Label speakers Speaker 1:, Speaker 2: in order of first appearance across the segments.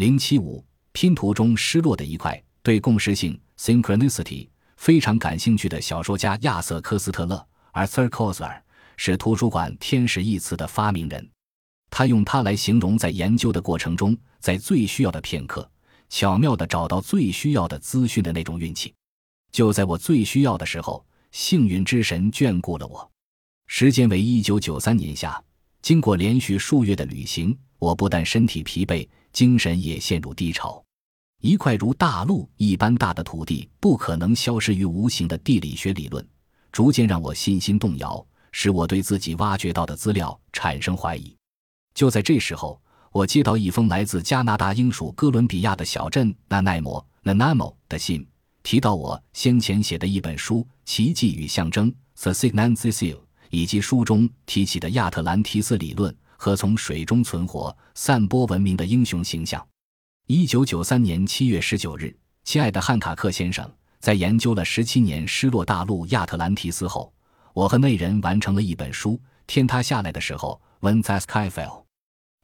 Speaker 1: 零七五拼图中失落的一块，对共识性 （synchronicity） 非常感兴趣的小说家亚瑟·科斯特勒 （Arthur Koestler） 是图书馆“天使”一词的发明人。他用它来形容在研究的过程中，在最需要的片刻，巧妙地找到最需要的资讯的那种运气。就在我最需要的时候，幸运之神眷顾了我。时间为一九九三年夏，经过连续数月的旅行，我不但身体疲惫。精神也陷入低潮。一块如大陆一般大的土地不可能消失于无形的地理学理论，逐渐让我信心动摇，使我对自己挖掘到的资料产生怀疑。就在这时候，我接到一封来自加拿大英属哥伦比亚的小镇纳奈摩 （Nanaimo） 的信，提到我先前写的一本书《奇迹与象征》（The Sign and Seal） 以及书中提起的亚特兰提斯理论。和从水中存活、散播文明的英雄形象。一九九三年七月十九日，亲爱的汉卡克先生，在研究了十七年失落大陆亚特兰提斯后，我和那人完成了一本书。天塌下来的时候，When the sky fell，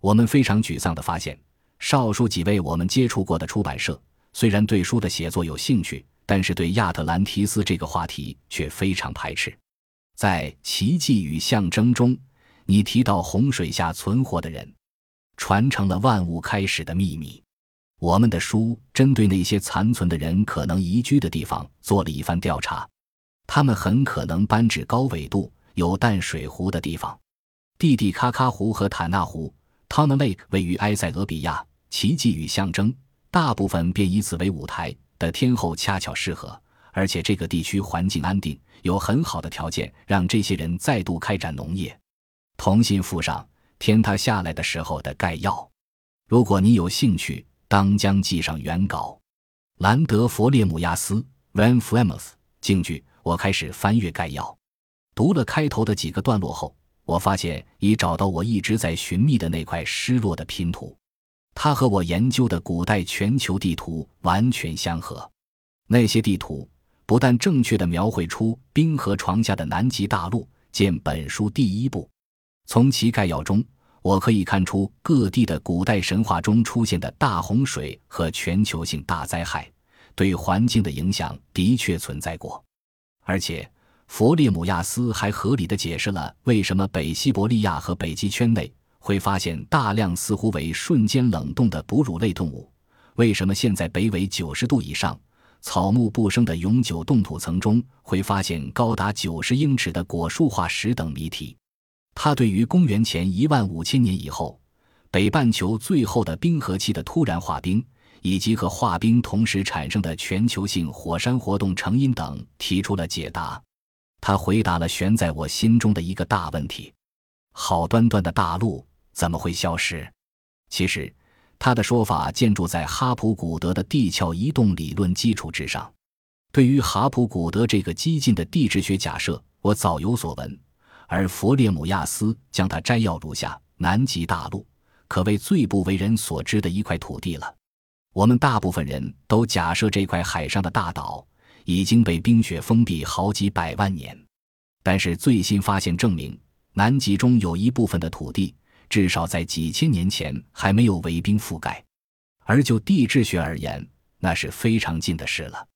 Speaker 1: 我们非常沮丧地发现，少数几位我们接触过的出版社，虽然对书的写作有兴趣，但是对亚特兰提斯这个话题却非常排斥。在《奇迹与象征》中。你提到洪水下存活的人，传承了万物开始的秘密。我们的书针对那些残存的人可能移居的地方做了一番调查，他们很可能搬至高纬度、有淡水湖的地方。蒂蒂卡卡湖和坦纳湖 t o n Lake） 位于埃塞俄比亚。奇迹与象征大部分便以此为舞台的天后恰巧适合，而且这个地区环境安定，有很好的条件让这些人再度开展农业。同信附上天塌下来的时候的概要，如果你有兴趣，当将记上原稿。兰德·弗列姆亚斯 （Van Flemeth） 京剧。我开始翻阅概要，读了开头的几个段落后，我发现已找到我一直在寻觅的那块失落的拼图。它和我研究的古代全球地图完全相合。那些地图不但正确地描绘出冰河床下的南极大陆，见本书第一部。从其概要中，我可以看出各地的古代神话中出现的大洪水和全球性大灾害对环境的影响的确存在过，而且弗列姆亚斯还合理的解释了为什么北西伯利亚和北极圈内会发现大量似乎为瞬间冷冻的哺乳类动物，为什么现在北纬九十度以上草木不生的永久冻土层中会发现高达九十英尺的果树化石等谜题。他对于公元前一万五千年以后北半球最后的冰河期的突然化冰，以及和化冰同时产生的全球性火山活动成因等提出了解答。他回答了悬在我心中的一个大问题：好端端的大陆怎么会消失？其实，他的说法建筑在哈普古德的地壳移动理论基础之上。对于哈普古德这个激进的地质学假设，我早有所闻。而弗列姆亚斯将它摘要如下：南极大陆可谓最不为人所知的一块土地了。我们大部分人都假设这块海上的大岛已经被冰雪封闭好几百万年，但是最新发现证明，南极中有一部分的土地至少在几千年前还没有为冰覆盖。而就地质学而言，那是非常近的事了。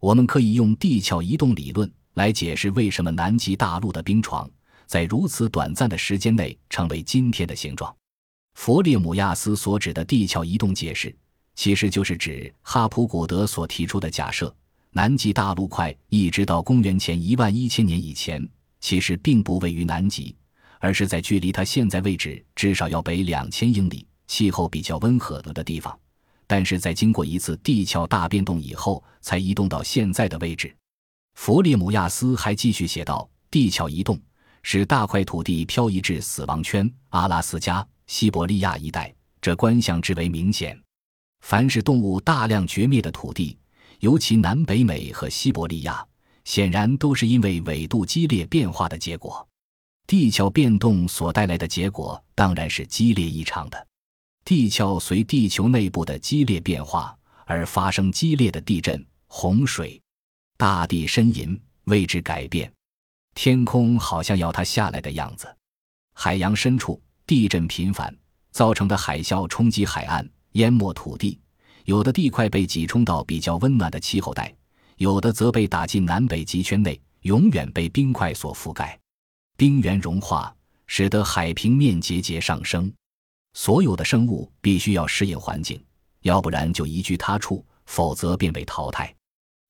Speaker 1: 我们可以用地壳移动理论来解释为什么南极大陆的冰床。在如此短暂的时间内成为今天的形状，弗列姆亚斯所指的地壳移动解释，其实就是指哈普古德所提出的假设：南极大陆块一直到公元前一万一千年以前，其实并不位于南极，而是在距离它现在位置至少要北两千英里、气候比较温和的地方，但是在经过一次地壳大变动以后，才移动到现在的位置。弗列姆亚斯还继续写道：地壳移动。使大块土地漂移至死亡圈、阿拉斯加、西伯利亚一带，这观象之为明显。凡是动物大量绝灭的土地，尤其南北美和西伯利亚，显然都是因为纬度激烈变化的结果。地壳变动所带来的结果当然是激烈异常的。地壳随地球内部的激烈变化而发生激烈的地震、洪水，大地呻吟，位置改变。天空好像要它下来的样子，海洋深处地震频繁造成的海啸冲击海岸，淹没土地；有的地块被挤冲到比较温暖的气候带，有的则被打进南北极圈内，永远被冰块所覆盖。冰原融化，使得海平面节节上升。所有的生物必须要适应环境，要不然就移居他处，否则便被淘汰。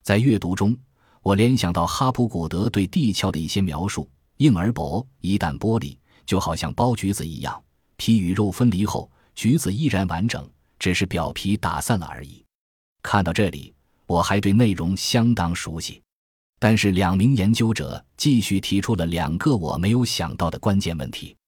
Speaker 1: 在阅读中，我联想到哈普古德对地壳的一些描述：硬而薄，一旦剥离，就好像剥橘子一样，皮与肉分离后，橘子依然完整，只是表皮打散了而已。看到这里，我还对内容相当熟悉，但是两名研究者继续提出了两个我没有想到的关键问题。